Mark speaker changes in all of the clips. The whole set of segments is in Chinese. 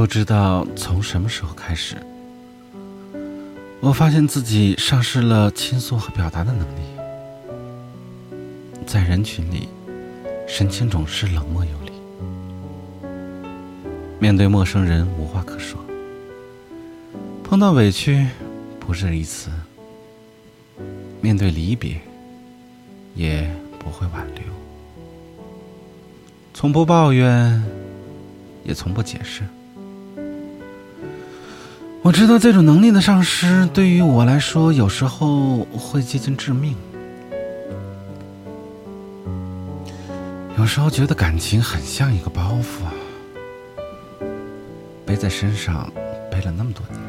Speaker 1: 不知道从什么时候开始，我发现自己丧失了倾诉和表达的能力，在人群里，神情总是冷漠有力，面对陌生人无话可说，碰到委屈不是一词，面对离别也不会挽留，从不抱怨，也从不解释。我知道这种能力的丧失对于我来说，有时候会接近致命。有时候觉得感情很像一个包袱啊，背在身上背了那么多年，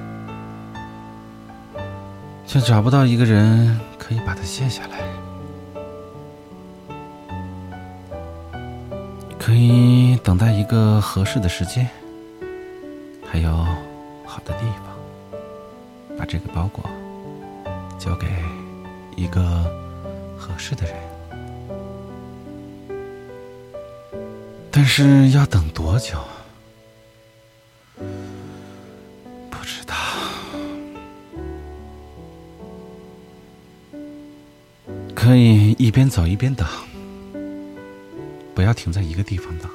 Speaker 1: 却找不到一个人可以把它卸下来，可以等待一个合适的时间，还有好的地方。把这个包裹交给一个合适的人，但是要等多久？不知道。可以一边走一边等，不要停在一个地方等，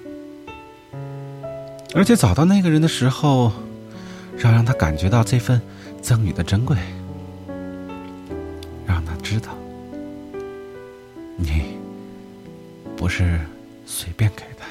Speaker 1: 而且找到那个人的时候，要让他感觉到这份。赠予的珍贵，让他知道，你不是随便给的。